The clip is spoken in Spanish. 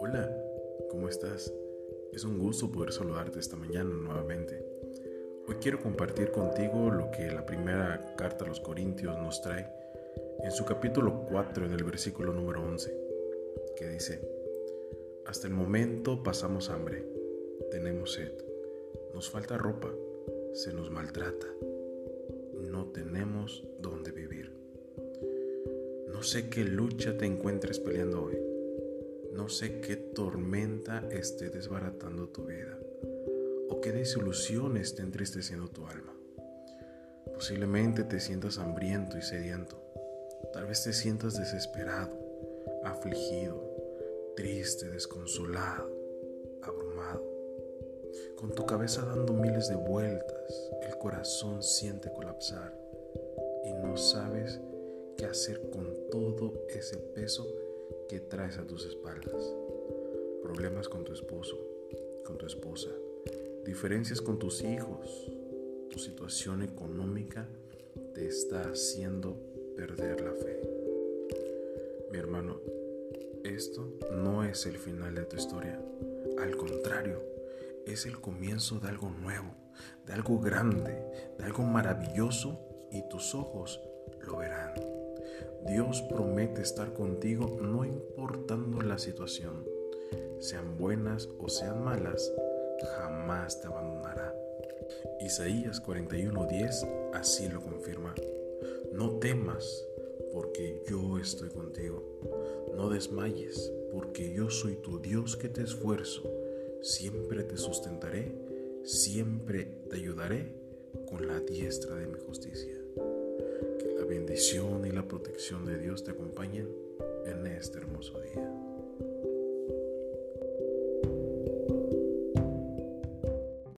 Hola, ¿cómo estás? Es un gusto poder saludarte esta mañana nuevamente. Hoy quiero compartir contigo lo que la primera carta a los Corintios nos trae en su capítulo 4 en el versículo número 11, que dice, Hasta el momento pasamos hambre, tenemos sed, nos falta ropa, se nos maltrata, no tenemos dónde sé qué lucha te encuentres peleando hoy. No sé qué tormenta esté desbaratando tu vida o qué desilusión esté entristeciendo tu alma. Posiblemente te sientas hambriento y sediento. Tal vez te sientas desesperado, afligido, triste, desconsolado, abrumado. Con tu cabeza dando miles de vueltas, el corazón siente colapsar y no sabes qué hacer con todo ese peso que traes a tus espaldas. Problemas con tu esposo, con tu esposa, diferencias con tus hijos, tu situación económica te está haciendo perder la fe. Mi hermano, esto no es el final de tu historia. Al contrario, es el comienzo de algo nuevo, de algo grande, de algo maravilloso y tus ojos lo verán. Dios promete estar contigo no importando la situación, sean buenas o sean malas, jamás te abandonará. Isaías 41:10 así lo confirma. No temas, porque yo estoy contigo. No desmayes, porque yo soy tu Dios que te esfuerzo. Siempre te sustentaré, siempre te ayudaré con la diestra de mi justicia y la protección de Dios te acompañen en este hermoso día.